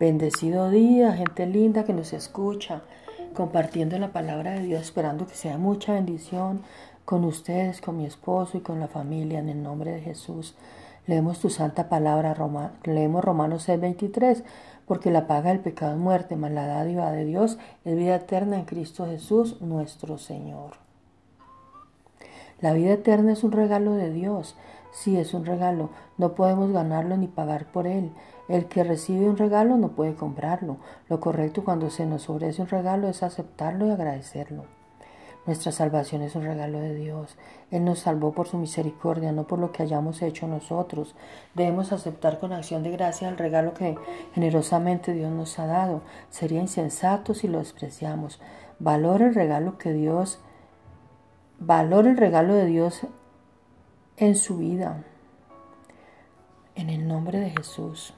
Bendecido día, gente linda que nos escucha, compartiendo la palabra de Dios, esperando que sea mucha bendición con ustedes, con mi esposo y con la familia, en el nombre de Jesús. Leemos tu santa palabra, Roma, leemos Romanos 6:23, porque la paga del pecado es muerte, mas la dádiva de Dios es vida eterna en Cristo Jesús, nuestro Señor. La vida eterna es un regalo de Dios. Sí, es un regalo. No podemos ganarlo ni pagar por él. El que recibe un regalo no puede comprarlo. Lo correcto cuando se nos ofrece un regalo es aceptarlo y agradecerlo. Nuestra salvación es un regalo de Dios. Él nos salvó por su misericordia, no por lo que hayamos hecho nosotros. Debemos aceptar con acción de gracia el regalo que generosamente Dios nos ha dado. Sería insensato si lo despreciamos. Valora el regalo que Dios, valora el regalo de Dios en su vida. En el nombre de Jesús.